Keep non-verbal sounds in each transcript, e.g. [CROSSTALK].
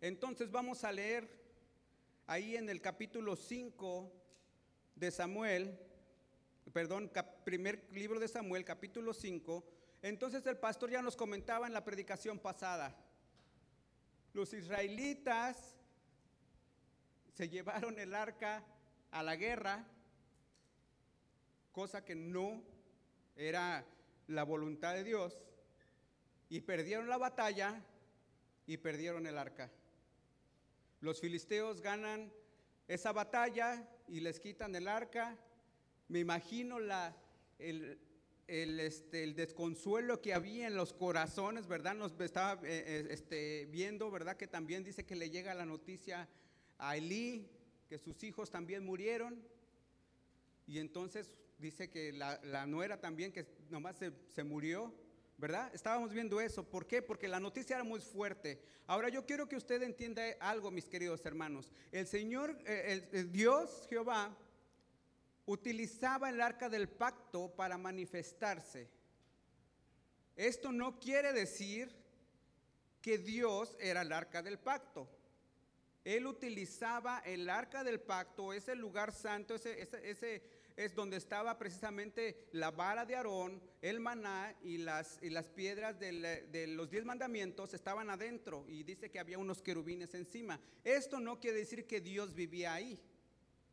Entonces vamos a leer ahí en el capítulo 5 de Samuel, perdón, primer libro de Samuel, capítulo 5. Entonces el pastor ya nos comentaba en la predicación pasada. Los israelitas se llevaron el arca a la guerra, cosa que no era la voluntad de Dios, y perdieron la batalla y perdieron el arca. Los filisteos ganan esa batalla y les quitan el arca. Me imagino este, el, desconsuelo que había en los corazones, ¿verdad? Nos estaba eh, eh, este, viendo, ¿verdad? Que también dice que le llega la noticia a Elí, que sus hijos también murieron. Y entonces dice que la, nuera también, que nomás se murió. ¿Verdad? Estábamos viendo eso. ¿Por qué? Porque la noticia era muy fuerte. Ahora yo quiero que usted entienda algo, mis queridos hermanos. El Señor, eh, Dios, Jehová, utilizaba el arca del pacto para manifestarse. Esto no quiere decir que Dios era el arca del pacto. Él utilizaba el arca del pacto, ese lugar santo, ese, ese es donde estaba precisamente la vara de Aarón, el maná y las, y las piedras de los diez mandamientos estaban adentro y dice que había unos querubines encima. Esto no quiere decir que Dios vivía ahí.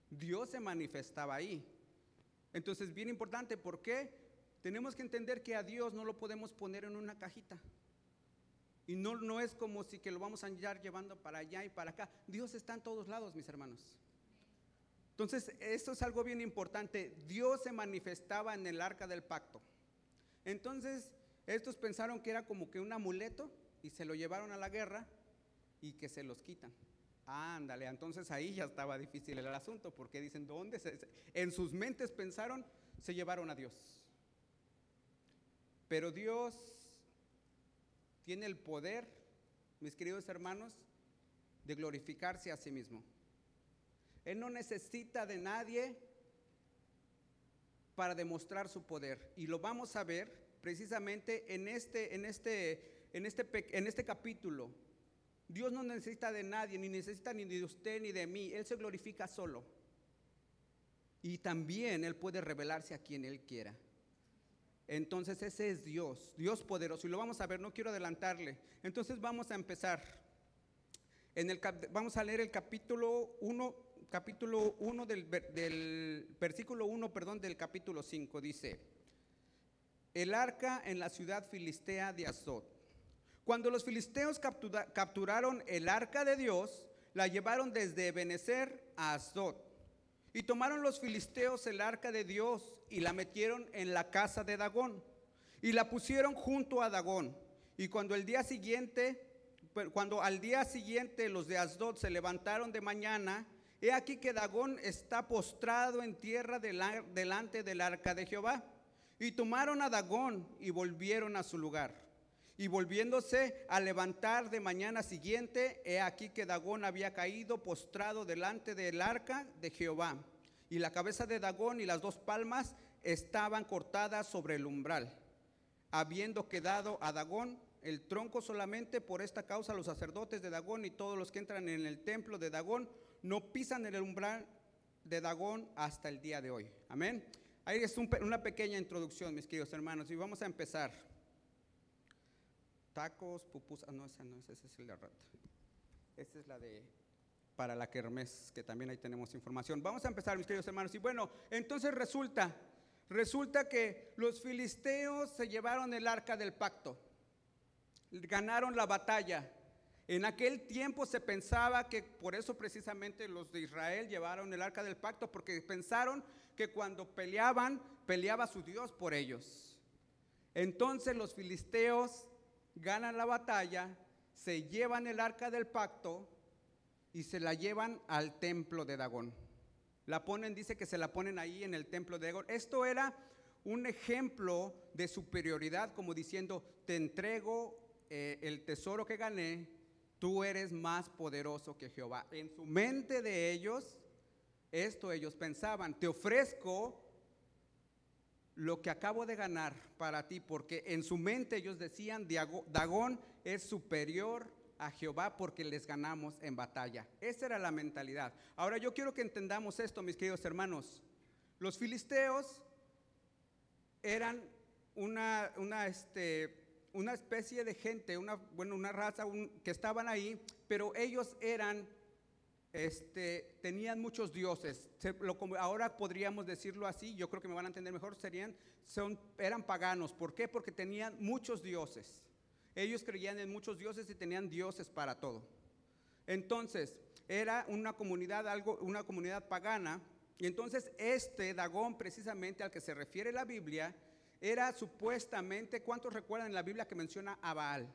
Dios se manifestaba ahí. Entonces, bien importante, ¿por qué? Tenemos que entender que a Dios no lo podemos poner en una cajita. Y no, no es como si que lo vamos a andar llevando para allá y para acá. Dios está en todos lados, mis hermanos. Entonces, esto es algo bien importante. Dios se manifestaba en el arca del pacto. Entonces, estos pensaron que era como que un amuleto y se lo llevaron a la guerra y que se los quitan. Ándale, entonces ahí ya estaba difícil el asunto, porque dicen, ¿dónde? En sus mentes pensaron, se llevaron a Dios. Pero Dios tiene el poder, mis queridos hermanos, de glorificarse a sí mismo. Él no necesita de nadie para demostrar su poder. Y lo vamos a ver precisamente en este, en este, en este, en este capítulo. Dios no necesita de nadie, ni necesita ni de usted ni de mí. Él se glorifica solo. Y también Él puede revelarse a quien Él quiera. Entonces ese es Dios, Dios poderoso. Y lo vamos a ver, no quiero adelantarle. Entonces vamos a empezar. En el, vamos a leer el capítulo 1, capítulo 1 del, versículo 1, perdón, del capítulo 5 dice, el arca en la ciudad filistea de Azot. Cuando los filisteos capturaron el arca de Dios, la llevaron desde Benecer a Azot. Y tomaron los filisteos el arca de Dios y la metieron en la casa de Dagón. Y la pusieron junto a Dagón. Y cuando el día siguiente, cuando al día siguiente los de Asdod se levantaron de mañana, He aquí que Dagón está postrado en tierra delante del arca de Jehová. Y tomaron a Dagón y volvieron a su lugar. Y volviéndose a levantar de mañana siguiente, he aquí que Dagón había caído postrado delante del arca de Jehová. Y la cabeza de Dagón y las dos palmas estaban cortadas sobre el umbral. Habiendo quedado a Dagón el tronco solamente, por esta causa los sacerdotes de Dagón y todos los que entran en el templo de Dagón no pisan el umbral de Dagón hasta el día de hoy. Amén. Ahí es una pequeña introducción, mis queridos hermanos, y vamos a empezar. Tacos, pupusas, ah, no, esa no, esa es el de rata. Esta es la de para la kermés, que también ahí tenemos información. Vamos a empezar, mis queridos hermanos. Y bueno, entonces resulta, resulta que los filisteos se llevaron el arca del pacto, ganaron la batalla, en aquel tiempo se pensaba que por eso precisamente los de Israel llevaron el arca del pacto, porque pensaron que cuando peleaban, peleaba su Dios por ellos. Entonces los filisteos ganan la batalla, se llevan el arca del pacto y se la llevan al templo de Dagón. La ponen, dice que se la ponen ahí en el templo de Dagón. Esto era un ejemplo de superioridad, como diciendo, te entrego eh, el tesoro que gané tú eres más poderoso que Jehová. En su mente de ellos, esto ellos pensaban, te ofrezco lo que acabo de ganar para ti, porque en su mente ellos decían, Dagón es superior a Jehová porque les ganamos en batalla. Esa era la mentalidad. Ahora yo quiero que entendamos esto, mis queridos hermanos. Los filisteos eran una, una, este, una especie de gente, una, bueno, una raza que estaban ahí, pero ellos eran, este, tenían muchos dioses. lo, ahora podríamos decirlo así, yo creo que me van a entender mejor, serían, son, eran paganos. ¿Por qué? Porque tenían muchos dioses. Ellos creían en muchos dioses y tenían dioses para todo. Entonces, era una comunidad, algo, una comunidad pagana. Y entonces este Dagón, precisamente al que se refiere la Biblia, era supuestamente, ¿cuántos recuerdan en la Biblia que menciona a Baal?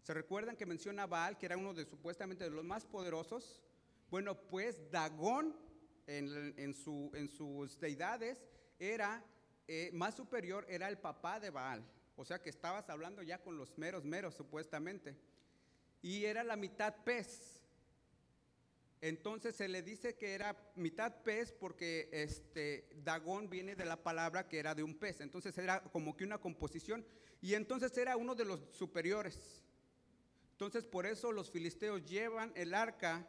¿Se recuerdan que menciona a Baal, que era uno de supuestamente de los más poderosos? Bueno, pues Dagón en, su, en sus deidades era eh, más superior, era el papá de Baal. O sea que estabas hablando ya con los meros, meros supuestamente. Y era la mitad pez. Entonces se le dice que era mitad pez porque este Dagón viene de la palabra que era de un pez. Entonces era como que una composición. Y entonces era uno de los superiores. Entonces por eso los filisteos llevan el arca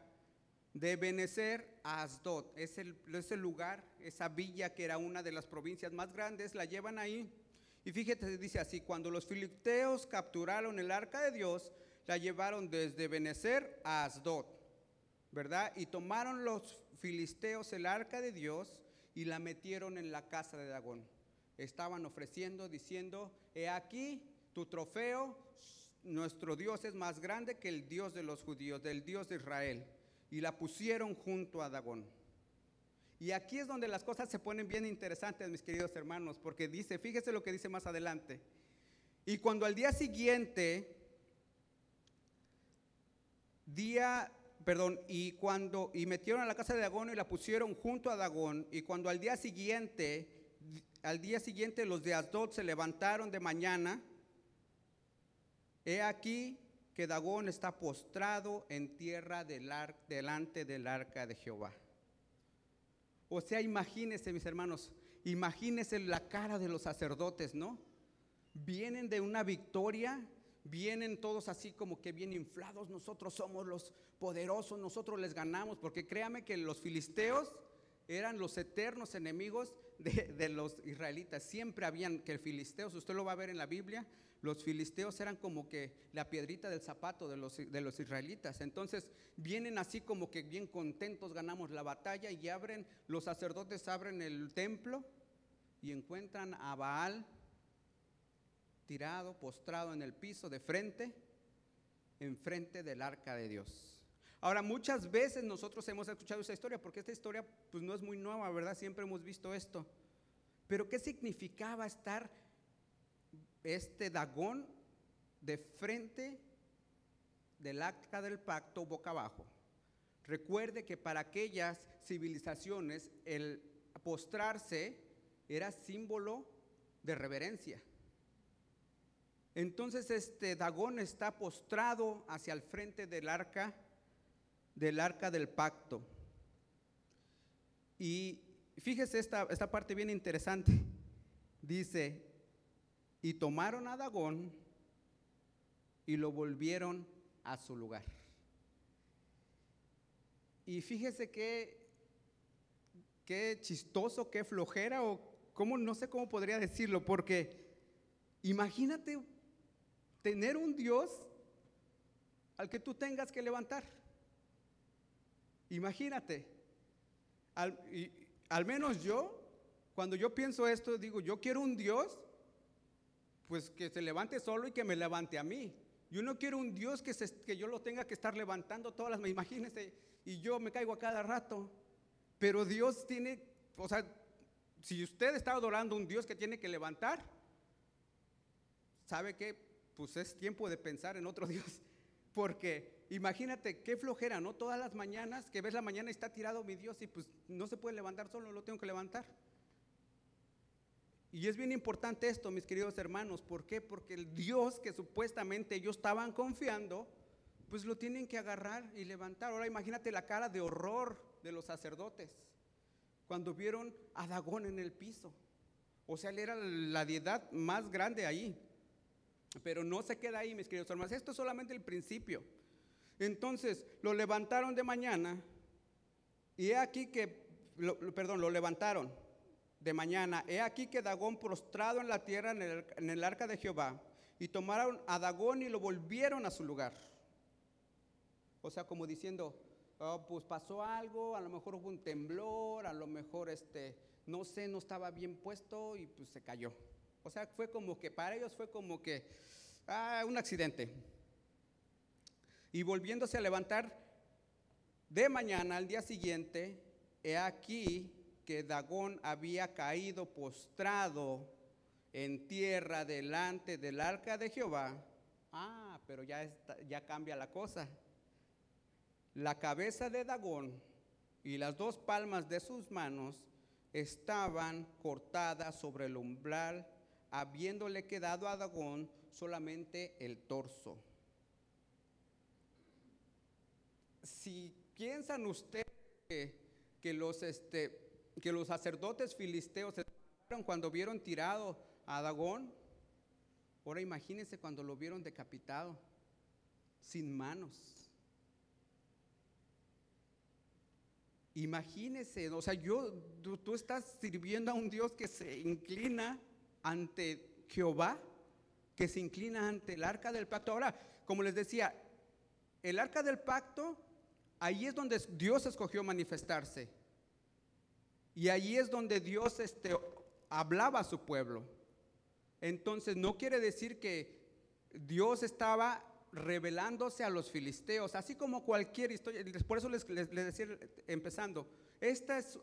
de Benecer a Asdod. Es el, ese lugar, esa villa que era una de las provincias más grandes, la llevan ahí y fíjate, dice así, cuando los filisteos capturaron el arca de Dios, la llevaron desde Benecer a Asdod, ¿verdad? Y tomaron los filisteos el arca de Dios y la metieron en la casa de Dagón. Estaban ofreciendo, diciendo, he aquí tu trofeo, nuestro Dios es más grande que el Dios de los judíos, del Dios de Israel. Y la pusieron junto a Dagón. Y aquí es donde las cosas se ponen bien interesantes, mis queridos hermanos, porque dice, fíjese lo que dice más adelante. Y cuando al día siguiente, día, perdón, y cuando, y metieron a la casa de Dagón y la pusieron junto a Dagón, y cuando al día siguiente, al día siguiente los de Asdod se levantaron de mañana, he aquí que Dagón está postrado en tierra delante del arca de Jehová. O sea, imagínense, mis hermanos, imagínense la cara de los sacerdotes, ¿no? Vienen de una victoria, vienen todos así como que bien inflados, nosotros somos los poderosos, nosotros les ganamos, porque créame que los filisteos eran los eternos enemigos de, los israelitas. Siempre habían que filisteos, usted lo va a ver en la Biblia, los filisteos eran como que la piedrita del zapato de los, de los israelitas. Entonces vienen así como que bien contentos, ganamos la batalla y abren, los sacerdotes abren el templo y encuentran a Baal tirado, postrado en el piso de frente, enfrente del arca de Dios. Ahora, muchas veces nosotros hemos escuchado esa historia, porque esta historia pues no es muy nueva, ¿verdad? Siempre hemos visto esto. Pero ¿qué significaba estar este Dagón de frente del acta del pacto boca abajo. Recuerde que para aquellas civilizaciones el postrarse era símbolo de reverencia. Entonces este Dagón está postrado hacia el frente del arca del arca del pacto. Y fíjese esta, esta parte bien interesante. Dice, y tomaron a Dagón y lo volvieron a su lugar. Y fíjese qué, qué chistoso, qué flojera, o cómo, no sé cómo podría decirlo, porque imagínate tener un Dios al que tú tengas que levantar. Imagínate. Al, menos yo, cuando yo pienso esto, digo, yo quiero un Dios pues que se levante solo y que me levante a mí. Yo no quiero un Dios que, que yo lo tenga que estar levantando todas las, [LAUGHS] imagínense, y yo me caigo a cada rato. Pero Dios tiene, o sea, si usted está adorando a un Dios que tiene que levantar, ¿sabe qué? Pues es tiempo de pensar en otro [LAUGHS] Dios. Porque imagínate qué flojera, ¿no? Todas las mañanas que ves la mañana está tirado mi Dios y pues no se puede levantar solo, lo tengo que levantar. Y es bien importante esto, mis queridos hermanos. ¿Por qué? Porque el Dios que supuestamente ellos estaban confiando, pues lo tienen que agarrar y levantar. Ahora imagínate la cara de horror de los sacerdotes cuando vieron a Dagón en el piso. O sea, él era la deidad más grande ahí. Pero no se queda ahí, mis queridos hermanos. Esto es solamente el principio. Entonces lo levantaron de mañana y he aquí que, perdón, lo levantaron de mañana. He aquí que Dagón prostrado en la tierra en el, el arca de Jehová y tomaron a Dagón y lo volvieron a su lugar. O sea, como diciendo, oh, pues pasó algo, a lo mejor hubo un temblor, a lo mejor este, no sé, no estaba bien puesto y pues se cayó. O sea, fue como que para ellos fue como que ah, un accidente. Y volviéndose a levantar de mañana al día siguiente, he aquí que Dagón había caído postrado en tierra delante del arca de Jehová. Ah, pero ya, ya cambia la cosa. La cabeza de Dagón y las dos palmas de sus manos estaban cortadas sobre el umbral, habiéndole quedado a Dagón solamente el torso. Si piensan ustedes que, los, este, que los sacerdotes filisteos se cuando vieron tirado a Dagón, ahora imagínense cuando lo vieron decapitado, sin manos. Imagínese, o sea, yo, tú, estás sirviendo a un Dios que se inclina ante Jehová, que se inclina ante el arca del pacto. Ahora, como les decía, el arca del pacto, ahí es donde Dios escogió manifestarse. Y ahí es donde Dios este, hablaba a su pueblo. Entonces, no quiere decir que Dios estaba revelándose a los filisteos, así como cualquier historia. Por eso les, decía empezando, esta es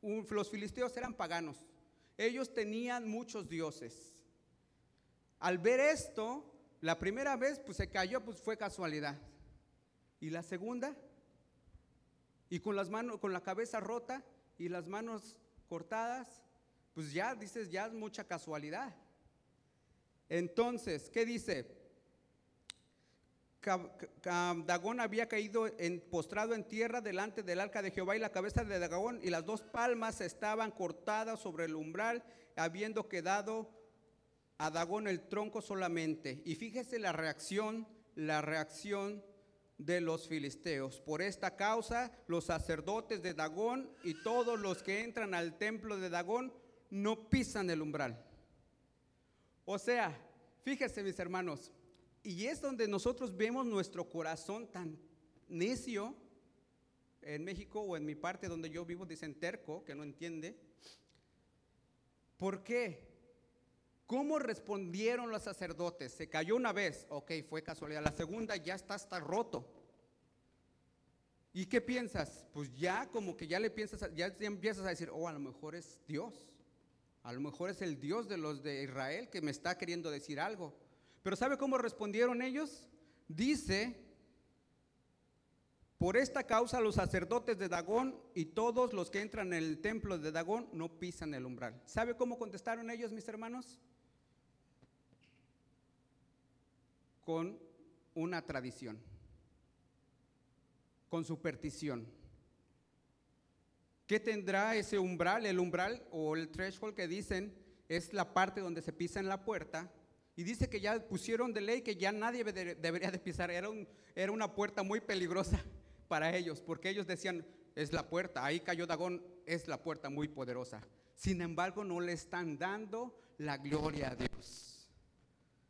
los filisteos eran paganos. Ellos tenían muchos dioses. Al ver esto, la primera vez pues se cayó, pues fue casualidad. Y la segunda, y con las manos, con la cabeza rota y las manos cortadas, pues ya dices, ya es mucha casualidad. Entonces, ¿qué dice? Dagón había caído en, postrado en tierra delante del arca de Jehová y la cabeza de Dagón y las dos palmas estaban cortadas sobre el umbral, habiendo quedado a Dagón el tronco solamente. Y fíjese la reacción, la reacción de los filisteos. Por esta causa, los sacerdotes de Dagón y todos los que entran al templo de Dagón no pisan el umbral. O sea, fíjese mis hermanos, y es donde nosotros vemos nuestro corazón tan necio. En México o en mi parte donde yo vivo dicen terco, que no entiende. ¿Por qué? ¿Cómo respondieron los sacerdotes? Se cayó una vez, ok, fue casualidad. La segunda ya está hasta roto. ¿Y qué piensas? Pues ya como que ya le piensas, ya empiezas a decir, oh, a lo mejor es Dios. A lo mejor es el Dios de los de Israel que me está queriendo decir algo. Pero ¿sabe cómo respondieron ellos? Dice, por esta causa los sacerdotes de Dagón y todos los que entran en el templo de Dagón no pisan el umbral. ¿Sabe cómo contestaron ellos, mis hermanos? Con una tradición, con superstición. ¿Qué tendrá ese umbral? El umbral o el threshold que dicen es la parte donde se pisa en la puerta y dice que ya pusieron de ley que ya nadie debería de pisar. Era, era una puerta muy peligrosa [LAUGHS] para ellos, porque ellos decían, es la puerta, ahí cayó Dagón, es la puerta muy poderosa. Sin embargo, no le están dando la gloria a Dios.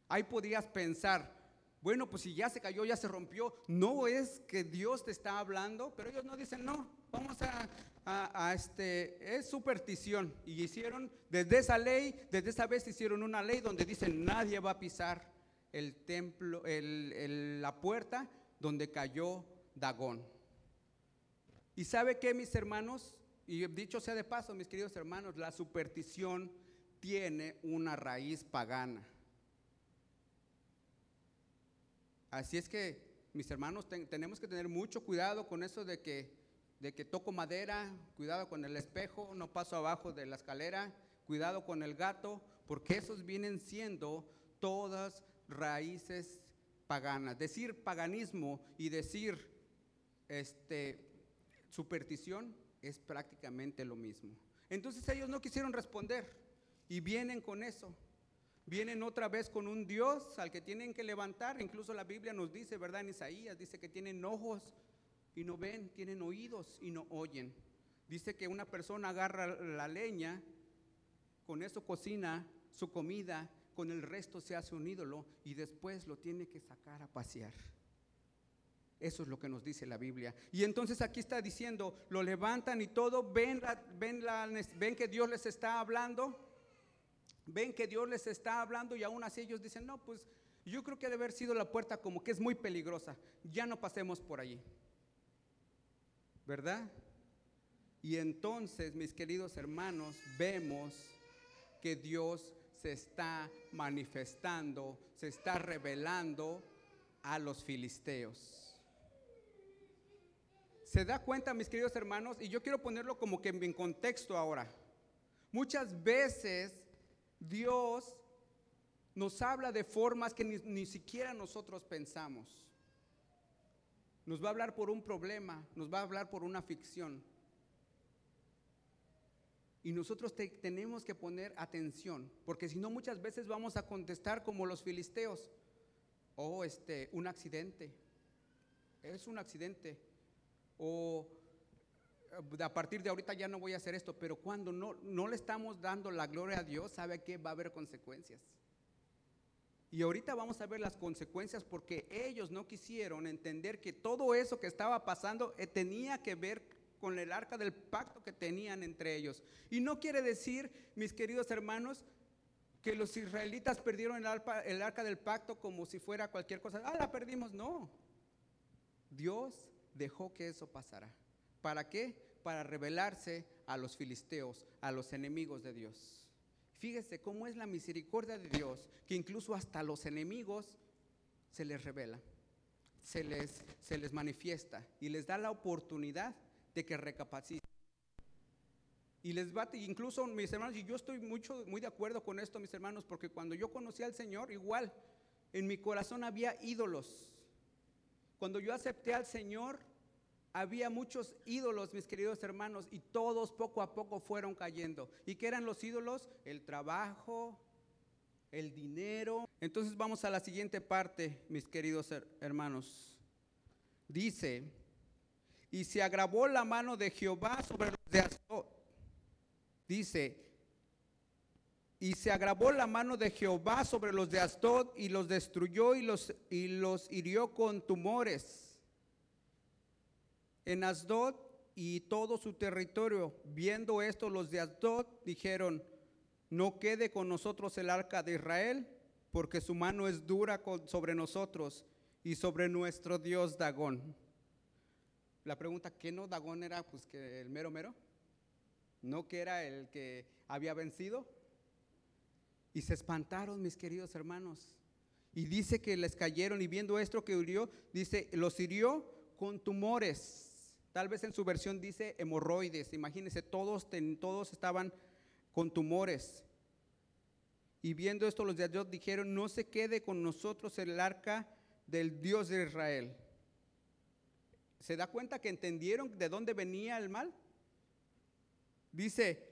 Ahí podías pensar, bueno, pues si ya se cayó, ya se rompió, no es que Dios te está hablando, pero ellos no dicen, no, vamos a, a, este, es superstición. Y hicieron, desde esa ley, desde esa vez hicieron una ley donde dicen nadie va a pisar el templo, el, la puerta donde cayó Dagón. Y sabe que mis hermanos, y dicho sea de paso, mis queridos hermanos, la superstición tiene una raíz pagana. Así es que, mis hermanos, tenemos que tener mucho cuidado con eso de que de que toco madera, cuidado con el espejo, no paso abajo de la escalera, cuidado con el gato, porque esos vienen siendo todas raíces paganas. Decir paganismo y decir este, superstición es prácticamente lo mismo. Entonces ellos no quisieron responder y vienen con eso. Vienen otra vez con un Dios al que tienen que levantar. Incluso la Biblia nos dice, ¿verdad? En Isaías dice que tienen ojos y no ven, tienen oídos y no oyen. Dice que una persona agarra la leña, con eso cocina su comida, con el resto se hace un ídolo y después lo tiene que sacar a pasear. Eso es lo que nos dice la Biblia. Y entonces aquí está diciendo, lo levantan y todo, ven, ven, ven que Dios les está hablando ven que Dios les está hablando y aún así ellos dicen, no, pues yo creo que debe haber sido la puerta como que es muy peligrosa, ya no pasemos por allí. ¿Verdad? Y entonces, mis queridos hermanos, vemos que Dios se está manifestando, se está revelando a los filisteos. ¿Se da cuenta, mis queridos hermanos? Y yo quiero ponerlo como que en contexto ahora. Muchas veces Dios nos habla de formas que ni, siquiera nosotros pensamos. Nos va a hablar por un problema, nos va a hablar por una ficción. Y nosotros tenemos que poner atención, porque si no muchas veces vamos a contestar como los filisteos. Oh, este, un accidente. Es un accidente. O a partir de ahorita ya no voy a hacer esto, pero cuando no, no le estamos dando la gloria a Dios, sabe que va a haber consecuencias. Y ahorita vamos a ver las consecuencias porque ellos no quisieron entender que todo eso que estaba pasando eh, tenía que ver con el arca del pacto que tenían entre ellos. Y no quiere decir, mis queridos hermanos, que los israelitas perdieron el el arca del pacto como si fuera cualquier cosa. Ah, la perdimos. No. Dios dejó que eso pasara. ¿Para qué? Para revelarse a los filisteos, a los enemigos de Dios. Fíjese cómo es la misericordia de Dios, que incluso hasta los enemigos se les revela, se les, se les manifiesta y les da la oportunidad de que recapaciten. Y les bate, incluso mis hermanos, y yo estoy mucho, muy de acuerdo con esto, mis hermanos, porque cuando yo conocí al Señor, igual, en mi corazón había ídolos. Cuando yo acepté al Señor, había muchos ídolos, mis queridos hermanos, y todos poco a poco fueron cayendo. ¿Y qué eran los ídolos? El trabajo, el dinero. Entonces vamos a la siguiente parte, mis queridos hermanos. Dice, y se agravó la mano de Jehová sobre los de Asdod. Dice, y se agravó la mano de Jehová sobre los de Asdod y los destruyó y los, y los hirió con tumores en Asdod y todo su territorio. Viendo esto, los de Asdod dijeron, no quede con nosotros el arca de Israel, porque su mano es dura sobre nosotros y sobre nuestro Dios Dagón. La pregunta, ¿qué no Dagón era? Pues que el mero mero. ¿No que era el que había vencido? Y se espantaron, mis queridos hermanos. Y dice que les cayeron y viendo esto que hirió, dice, los hirió con tumores Tal vez en su versión dice hemorroides. Imagínense, todos, todos estaban con tumores. Y viendo esto, los de Dios dijeron, no se quede con nosotros el arca del Dios de Israel. ¿Se da cuenta que entendieron de dónde venía el mal? Dice,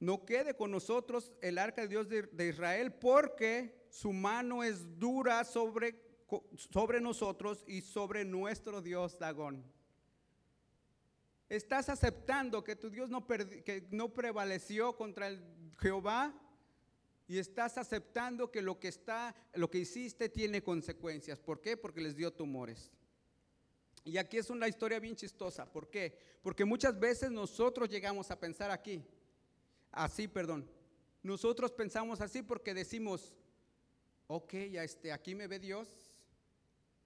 no quede con nosotros el arca del Dios de, Israel porque su mano es dura sobre, sobre nosotros y sobre nuestro Dios Dagón. ¿Estás aceptando que tu Dios no, que no prevaleció contra el Jehová? Y estás aceptando que lo que está, lo que hiciste tiene consecuencias. ¿Por qué? Porque les dio tumores. Y aquí es una historia bien chistosa. ¿Por qué? Porque muchas veces nosotros llegamos a pensar aquí, así, perdón. Nosotros pensamos así porque decimos, ok, ya este, aquí me ve Dios,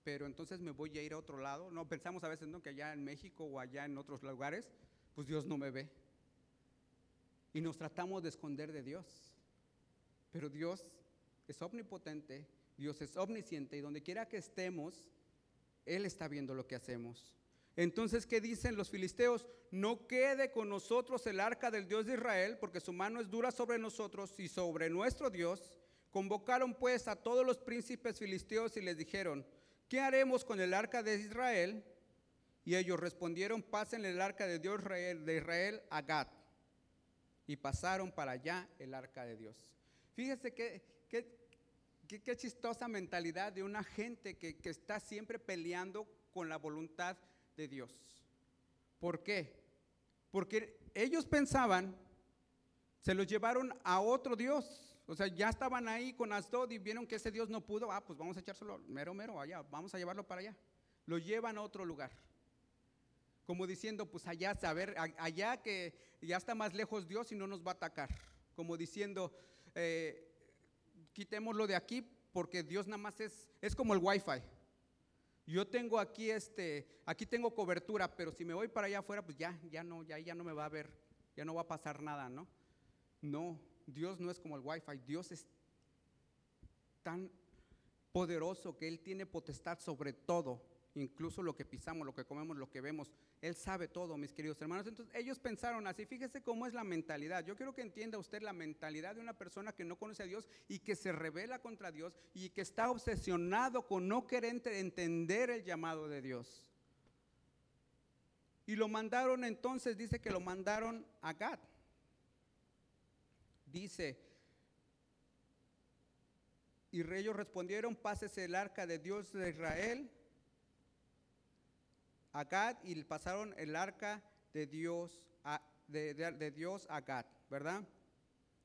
pero entonces me voy a ir a otro lado. No, pensamos a veces que allá en México o allá en otros lugares, pues Dios no me ve. Y nos tratamos de esconder de Dios. Pero Dios es omnipotente, Dios es omnisciente y donde quiera que estemos, Él está viendo lo que hacemos. Entonces, ¿qué dicen los filisteos? No quede con nosotros el arca del Dios de Israel, porque su mano es dura sobre nosotros y sobre nuestro Dios. Convocaron pues a todos los príncipes filisteos y les dijeron, ¿qué haremos con el arca de Israel? Y ellos respondieron, pasen el arca de Dios de Israel a Gad. Y pasaron para allá el arca de Dios. Fíjese qué, qué, qué, chistosa mentalidad de una gente que, que está siempre peleando con la voluntad de Dios. ¿Por qué? Porque ellos pensaban, se los llevaron a otro Dios. O sea, ya estaban ahí con Asdod y vieron que ese Dios no pudo. Ah, pues vamos a echárselo mero, mero allá. Vamos a llevarlo para allá. Lo llevan a otro lugar. Como diciendo, pues allá, saber, allá que ya está más lejos Dios y no nos va a atacar. Como diciendo, eh, quitémoslo de aquí porque Dios nada más es, es como el wifi. Yo tengo aquí este, aquí tengo cobertura, pero si me voy para allá afuera, pues ya, ya no, ya, ya no me va a ver, ya no va a pasar nada, ¿no? No, Dios no es como el wifi, Dios es tan poderoso que Él tiene potestad sobre todo, incluso lo que pisamos, lo que comemos, lo que vemos. Él sabe todo, mis queridos hermanos. Entonces ellos pensaron así, fíjese cómo es la mentalidad. Yo quiero que entienda usted la mentalidad de una persona que no conoce a Dios y que se revela contra Dios y que está obsesionado con no querer entender el llamado de Dios. Y lo mandaron entonces, dice que lo mandaron a Gad. Dice, y ellos respondieron, pásese el arca de Dios de Israel a Gad y pasaron el arca de Dios a, de, Dios a Gad, ¿verdad?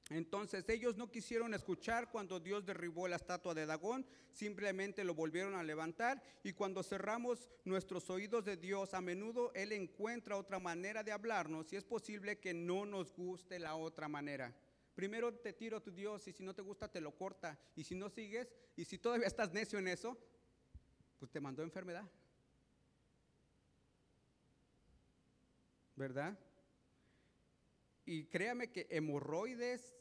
Entonces ellos no quisieron escuchar cuando Dios derribó la estatua de Dagón, simplemente lo volvieron a levantar y cuando cerramos nuestros oídos de Dios, a menudo Él encuentra otra manera de hablarnos y es posible que no nos guste la otra manera. Primero te tiro a tu Dios y si no te gusta te lo corta y si no sigues y si todavía estás necio en eso, pues te mandó enfermedad. ¿verdad? Y créame que hemorroides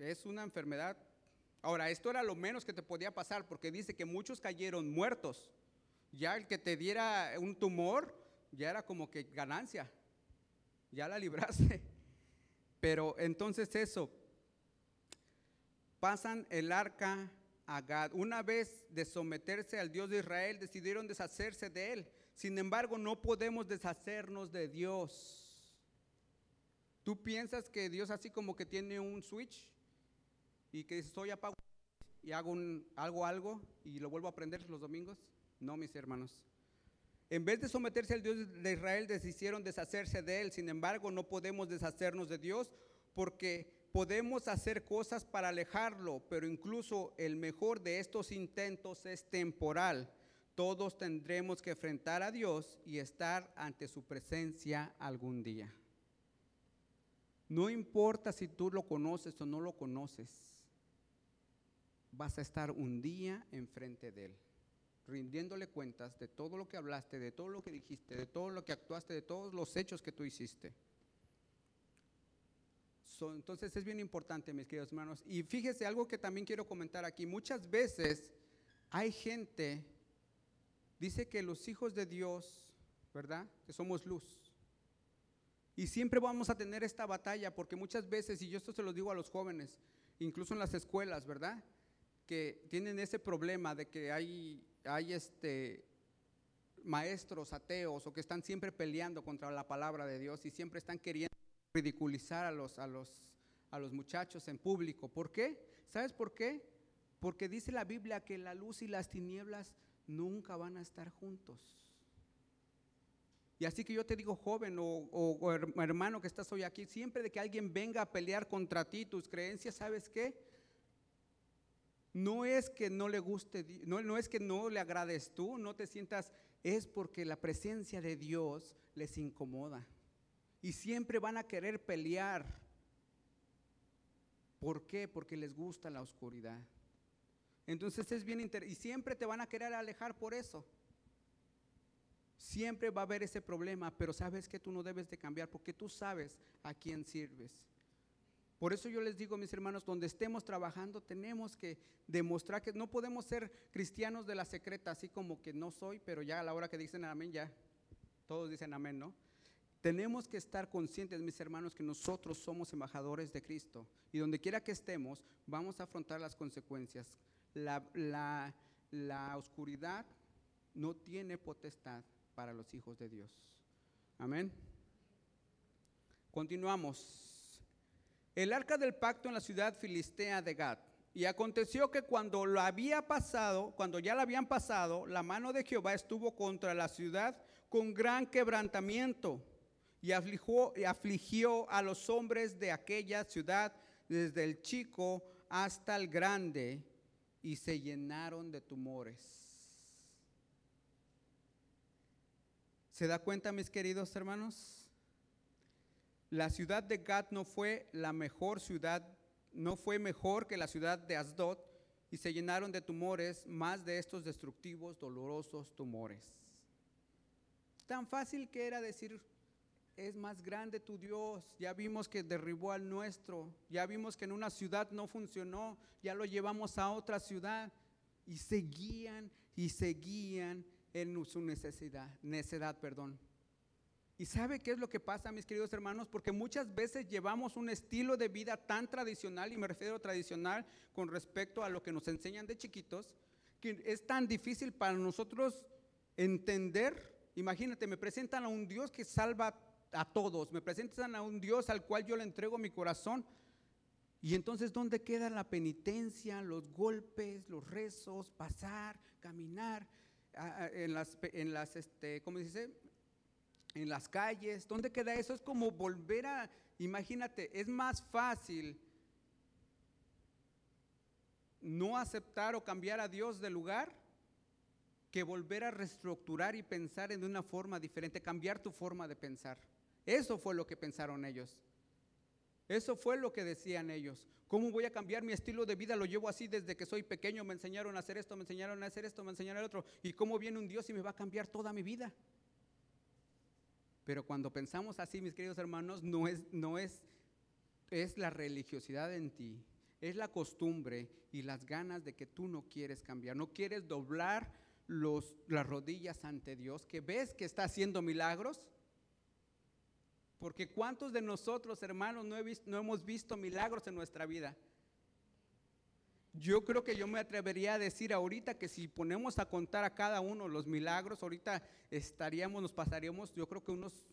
es una enfermedad. Ahora, esto era lo menos que te podía pasar porque dice que muchos cayeron muertos. Ya el que te diera un tumor, ya era como que ganancia. Ya la libraste. Pero entonces eso, pasan el arca a Gad. Una vez de someterse al Dios de Israel, decidieron deshacerse de él. Sin embargo, no podemos deshacernos de Dios. ¿Tú piensas que Dios así como que tiene un switch y que soy apago y hago un, algo, algo y lo vuelvo a aprender los domingos? No, mis hermanos. En vez de someterse al Dios de Israel, decidieron deshacerse de él. Sin embargo, no podemos deshacernos de Dios porque podemos hacer cosas para alejarlo, pero incluso el mejor de estos intentos es temporal todos tendremos que enfrentar a Dios y estar ante su presencia algún día. No importa si tú lo conoces o no lo conoces, vas a estar un día enfrente de Él, rindiéndole cuentas de todo lo que hablaste, de todo lo que dijiste, de todo lo que actuaste, de todos los hechos que tú hiciste. entonces es bien importante, mis queridos hermanos. Y fíjese algo que también quiero comentar aquí. Muchas veces hay gente dice que los hijos de Dios, ¿verdad? Que somos luz. Y siempre vamos a tener esta batalla porque muchas veces, y yo esto se lo digo a los jóvenes, incluso en las escuelas, ¿verdad? Que tienen ese problema de que hay, hay este, maestros ateos o que están siempre peleando contra la palabra de Dios y siempre están queriendo ridiculizar a los, a los, a los muchachos en público. ¿Por qué? ¿Sabes por qué? Porque dice la Biblia que la luz y las tinieblas nunca van a estar juntos. Y así que yo te digo, joven o, hermano que estás hoy aquí, siempre de que alguien venga a pelear contra ti, tus creencias, ¿sabes qué? No es que no le guste, no, no es que no le agrades tú, no te sientas, es porque la presencia de Dios les incomoda. Y siempre van a querer pelear. ¿Por qué? Porque les gusta la oscuridad. Entonces es bien interesante. Y siempre te van a querer alejar por eso. Siempre va a haber ese problema, pero sabes que tú no debes de cambiar porque tú sabes a quién sirves. Por eso yo les digo, mis hermanos, donde estemos trabajando tenemos que demostrar que no podemos ser cristianos de la secreta, así como que no soy, pero ya a la hora que dicen amén, ya todos dicen amén, ¿no? Tenemos que estar conscientes, mis hermanos, que nosotros somos embajadores de Cristo y donde quiera que estemos, vamos a afrontar las consecuencias la, la, oscuridad no tiene potestad para los hijos de Dios. Amén. Continuamos. El arca del pacto en la ciudad filistea de Gad. Y aconteció que cuando lo había pasado, cuando ya la habían pasado, la mano de Jehová estuvo contra la ciudad con gran quebrantamiento y afligió, y afligió a los hombres de aquella ciudad, desde el chico hasta el grande, y se llenaron de tumores. ¿Se da cuenta, mis queridos hermanos? La ciudad de Gad no fue la mejor ciudad, no fue mejor que la ciudad de Asdod, y se llenaron de tumores, más de estos destructivos, dolorosos tumores. Tan fácil que era decir, es más grande tu Dios. Ya vimos que derribó al nuestro. Ya vimos que en una ciudad no funcionó. Ya lo llevamos a otra ciudad. Y seguían y seguían en su necesidad, necedad, perdón. ¿Y sabe qué es lo que pasa, mis queridos hermanos? Porque muchas veces llevamos un estilo de vida tan tradicional, y me refiero a tradicional con respecto a lo que nos enseñan de chiquitos, que es tan difícil para nosotros entender. Imagínate, me presentan a un Dios que salva a todos, me presentan a un Dios al cual yo le entrego mi corazón. Y entonces, ¿dónde queda la penitencia, los golpes, los rezos, pasar, caminar en las, en las este, ¿cómo dice? En las calles. ¿Dónde queda eso? Es como volver a, imagínate, es más fácil no aceptar o cambiar a Dios de lugar que volver a reestructurar y pensar en una forma diferente, cambiar tu forma de pensar. Eso fue lo que pensaron ellos. Eso fue lo que decían ellos. ¿Cómo voy a cambiar mi estilo de vida? Lo llevo así desde que soy pequeño. Me enseñaron a hacer esto, me enseñaron a hacer esto, me enseñaron a otro. ¿Y cómo viene un Dios y me va a cambiar toda mi vida? Pero cuando pensamos así, mis queridos hermanos, no es, no es, es la religiosidad en ti, es la costumbre y las ganas de que tú no quieres cambiar, no quieres doblar los, las rodillas ante Dios, que ves que está haciendo milagros, porque cuántos de nosotros, hermanos, no, no, hemos visto milagros en nuestra vida. Yo creo que yo me atrevería a decir ahorita que si ponemos a contar a cada uno los milagros, ahorita estaríamos, nos pasaríamos, yo creo que unos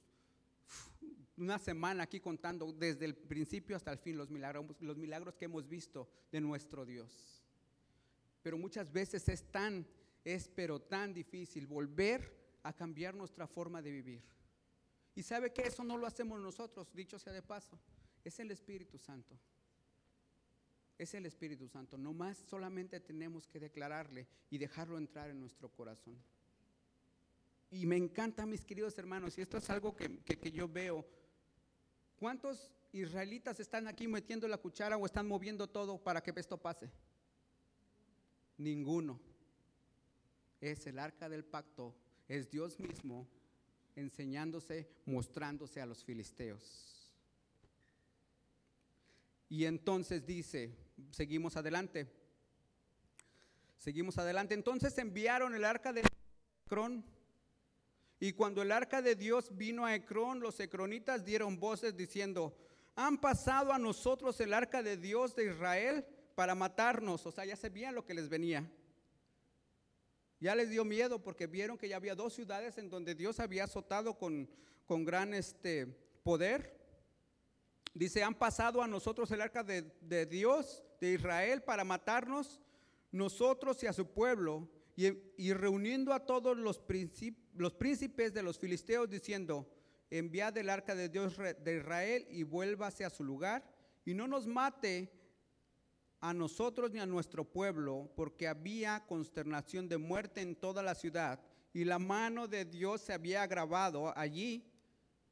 una semana aquí contando desde el principio hasta el fin los milagros, los milagros que hemos visto de nuestro Dios. Pero muchas veces es tan, es pero tan difícil volver a cambiar nuestra forma de vivir. Y sabe que eso no lo hacemos nosotros, dicho sea de paso, es el Espíritu Santo. Es el Espíritu Santo. No más solamente tenemos que declararle y dejarlo entrar en nuestro corazón. Y me encanta, mis queridos hermanos, y esto es algo que, que yo veo. ¿Cuántos israelitas están aquí metiendo la cuchara o están moviendo todo para que esto pase? Ninguno. Es el arca del pacto, es Dios mismo enseñándose, mostrándose a los filisteos. Y entonces dice, seguimos adelante, seguimos adelante, entonces enviaron el arca de Ecrón, y cuando el arca de Dios vino a Ecrón, los ecronitas dieron voces diciendo, han pasado a nosotros el arca de Dios de Israel para matarnos, o sea, ya sabían lo que les venía. Ya les dio miedo porque vieron que ya había dos ciudades en donde Dios había azotado con, con gran este, poder. Dice, han pasado a nosotros el arca de, de Dios, de Israel, para matarnos, nosotros y a su pueblo, y, y reuniendo a todos los, los príncipes de los filisteos, diciendo, enviad el arca de Dios de Israel y vuélvase a su lugar, y no nos mate a nosotros ni a nuestro pueblo, porque había consternación de muerte en toda la ciudad, y la mano de Dios se había agravado allí,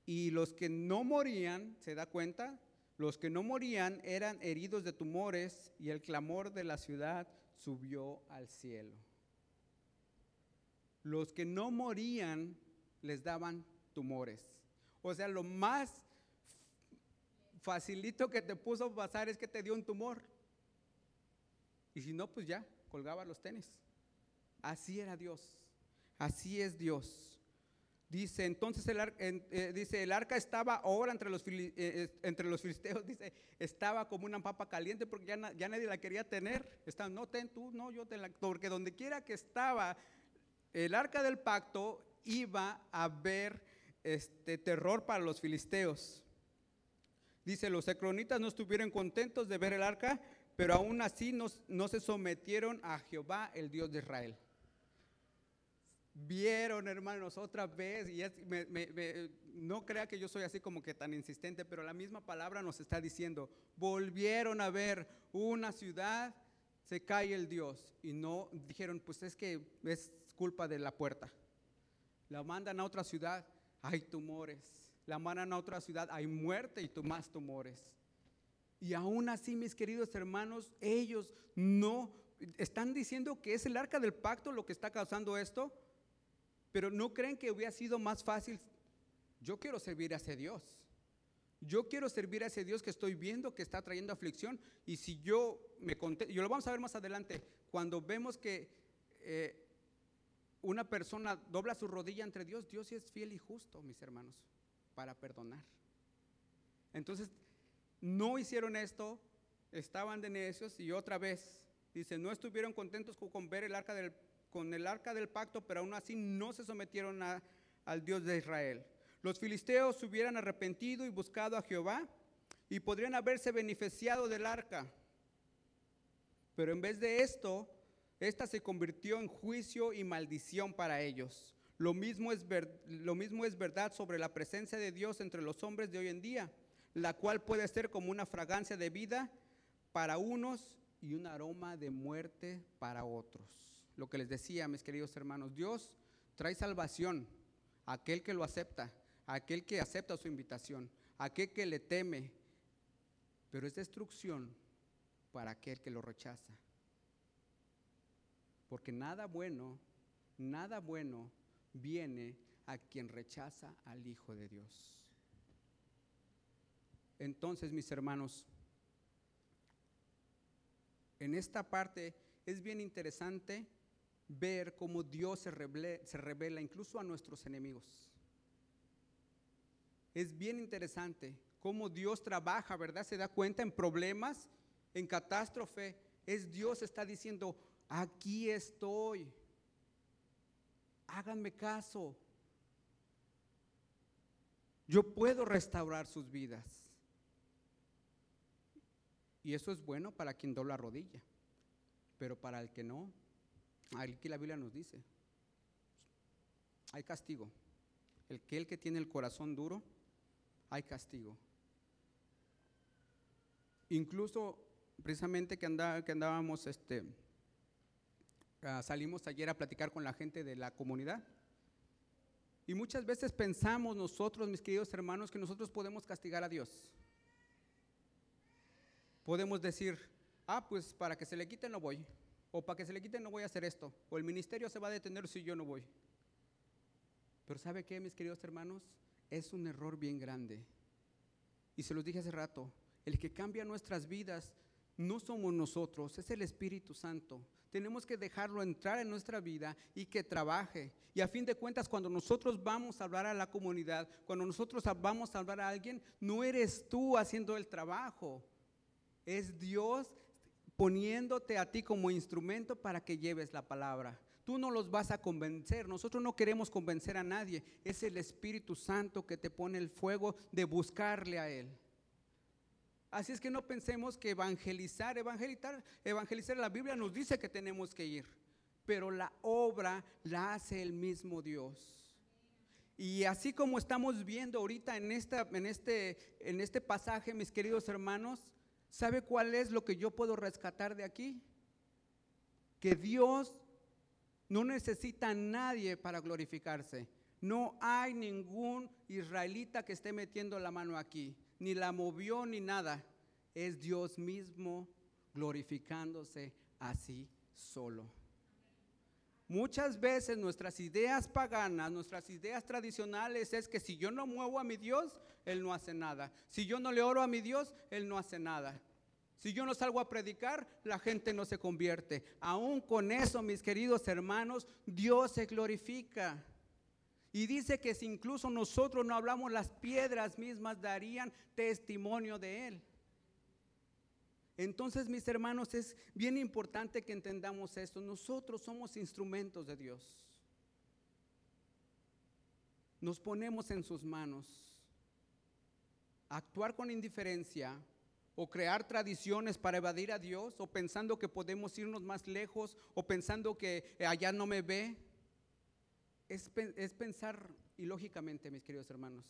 y los que no morían, ¿se da cuenta? Los que no morían eran heridos de tumores, y el clamor de la ciudad subió al cielo. Los que no morían les daban tumores. O sea, lo más facilito que te puso pasar es que te dio un tumor. Y si no, pues ya, colgaba los tenis. Así era Dios. Así es Dios. Dice, entonces el, arca, eh, dice, el arca estaba ahora entre los, eh, entre los filisteos, [LAUGHS] dice, estaba como una papa caliente porque ya, nadie la quería tener. Está, no, ten tú, no, yo te la, porque donde quiera que estaba el arca del pacto iba a haber este terror para los filisteos. Dice, los ecronitas no estuvieron contentos de ver el arca pero aún así no, no se sometieron a Jehová, el Dios de Israel. Vieron, hermanos, otra vez, y no crea que yo soy así como que tan insistente, pero la misma palabra nos está diciendo, volvieron a ver una ciudad, se cae el Dios, y no dijeron, pues es que es culpa de la puerta. La mandan a otra ciudad, hay tumores. La mandan a otra ciudad, hay muerte y más tumores. Y aún así, mis queridos hermanos, ellos no están diciendo que es el arca del pacto lo que está causando esto, pero no creen que hubiera sido más fácil. Yo quiero servir a ese Dios. Yo quiero servir a ese Dios que estoy viendo que está trayendo aflicción. Y si yo me conté, yo lo vamos a ver más adelante, cuando vemos que eh, una persona dobla su rodilla entre Dios, Dios es fiel y justo, mis hermanos, para perdonar. Entonces, no hicieron esto, estaban de necios y otra vez, dice, no estuvieron contentos con, con ver el arca del, con el arca del pacto, pero aún así no se sometieron a- al Dios de Israel. Los filisteos se hubieran arrepentido y buscado a Jehová y podrían haberse beneficiado del arca. Pero en vez de esto, esta se convirtió en juicio y maldición para ellos. Lo mismo, es lo mismo es verdad sobre la presencia de Dios entre los hombres de hoy en día, la cual puede ser como una fragancia de vida para unos y un aroma de muerte para otros. Lo que les decía, mis queridos hermanos, Dios trae salvación a aquel que lo acepta, a aquel que acepta su invitación, a aquel que le teme, pero es destrucción para aquel que lo rechaza. Porque nada bueno, nada bueno viene a quien rechaza al Hijo de Dios. Entonces, mis hermanos, en esta parte es bien interesante ver cómo Dios se revela, incluso a nuestros enemigos. Es bien interesante cómo Dios trabaja, ¿verdad? Se da cuenta en problemas, en catástrofe. Es Dios está diciendo, aquí estoy. Háganme caso. Yo puedo restaurar sus vidas. Y eso es bueno para quien dobla rodilla. Pero para el que no, aquí la Biblia nos dice, hay castigo. El que el que tiene el corazón duro, hay castigo. Incluso precisamente que, que andábamos, este, ah, salimos ayer a platicar con la gente de la comunidad. Y muchas veces pensamos nosotros, mis queridos hermanos, que nosotros podemos castigar a Dios. Podemos decir, ah, pues para que se le quite no voy. O para que se le quite no voy a hacer esto. O el ministerio se va a detener si yo no voy. Pero ¿sabe qué, mis queridos hermanos? Es un error bien grande. Y se los dije hace rato, el que cambia nuestras vidas no somos nosotros, es el Espíritu Santo. Tenemos que dejarlo entrar en nuestra vida y que trabaje. Y a fin de cuentas, cuando nosotros vamos a hablar a la comunidad, cuando nosotros vamos a hablar a alguien, no eres tú haciendo el trabajo. Es Dios poniéndote a ti como instrumento para que lleves la palabra. Tú no los vas a convencer. Nosotros no queremos convencer a nadie. Es el Espíritu Santo que te pone el fuego de buscarle a Él. Así es que no pensemos que evangelizar, evangelizar, evangelizar la Biblia nos dice que tenemos que ir, pero la obra la hace el mismo Dios. Y así como estamos viendo ahorita en, esta, en, este, en este pasaje, mis queridos hermanos, ¿sabe cuál es lo que yo puedo rescatar de aquí? Que Dios no necesita a nadie para glorificarse. No hay ningún israelita que esté metiendo la mano aquí, ni la movió ni nada. Es Dios mismo glorificándose así solo. Muchas veces nuestras ideas paganas, nuestras ideas tradicionales es que si yo no muevo a mi Dios, Él no hace nada. Si yo no le oro a mi Dios, Él no hace nada. Si yo no salgo a predicar, la gente no se convierte. Aún con eso, mis queridos hermanos, Dios se glorifica. Y dice que si incluso nosotros no hablamos, las piedras mismas darían testimonio de Él. Entonces, mis hermanos, es bien importante que entendamos esto. Nosotros somos instrumentos de Dios. Nos ponemos en sus manos. Actuar con indiferencia o crear tradiciones para evadir a Dios, o pensando que podemos irnos más lejos, o pensando que allá no me ve. Es, es pensar ilógicamente, mis queridos hermanos.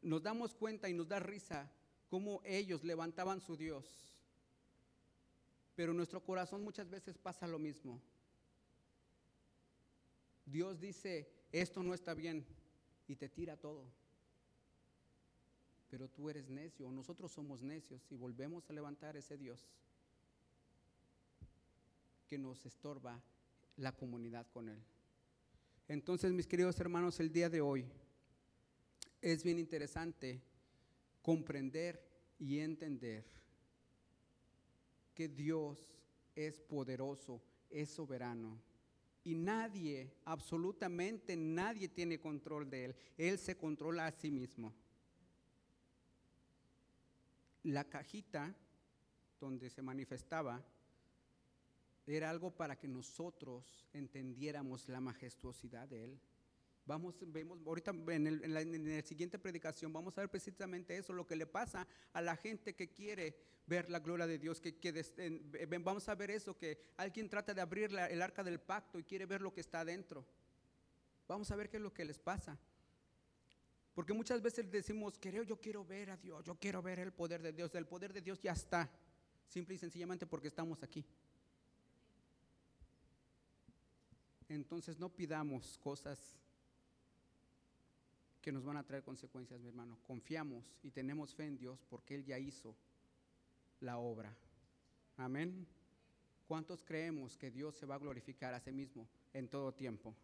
Nos damos cuenta y nos da risa cómo ellos levantaban su Dios. Pero nuestro corazón muchas veces pasa lo mismo. Dios dice, esto no está bien, y te tira todo pero tú eres necio, o nosotros somos necios y volvemos a levantar ese Dios que nos estorba la comunidad con Él. Entonces, mis queridos hermanos, el día de hoy es bien interesante comprender y entender que Dios es poderoso, es soberano. Y nadie, absolutamente nadie tiene control de Él. Él se controla a sí mismo la cajita donde se manifestaba era algo para que nosotros entendiéramos la majestuosidad de Él. Vamos, vemos, ahorita en, la, siguiente predicación vamos a ver precisamente eso, lo que le pasa a la gente que quiere ver la gloria de Dios, que, vamos a ver eso, que alguien trata de abrir el arca del pacto y quiere ver lo que está adentro. Vamos a ver qué es lo que les pasa. Porque muchas veces decimos, creo, yo quiero ver a Dios, yo quiero ver el poder de Dios. El poder de Dios ya está, simple y sencillamente porque estamos aquí. Entonces no pidamos cosas que nos van a traer consecuencias, mi hermano. Confiamos y tenemos fe en Dios porque Él ya hizo la obra. Amén. ¿Cuántos creemos que Dios se va a glorificar a sí mismo en todo tiempo?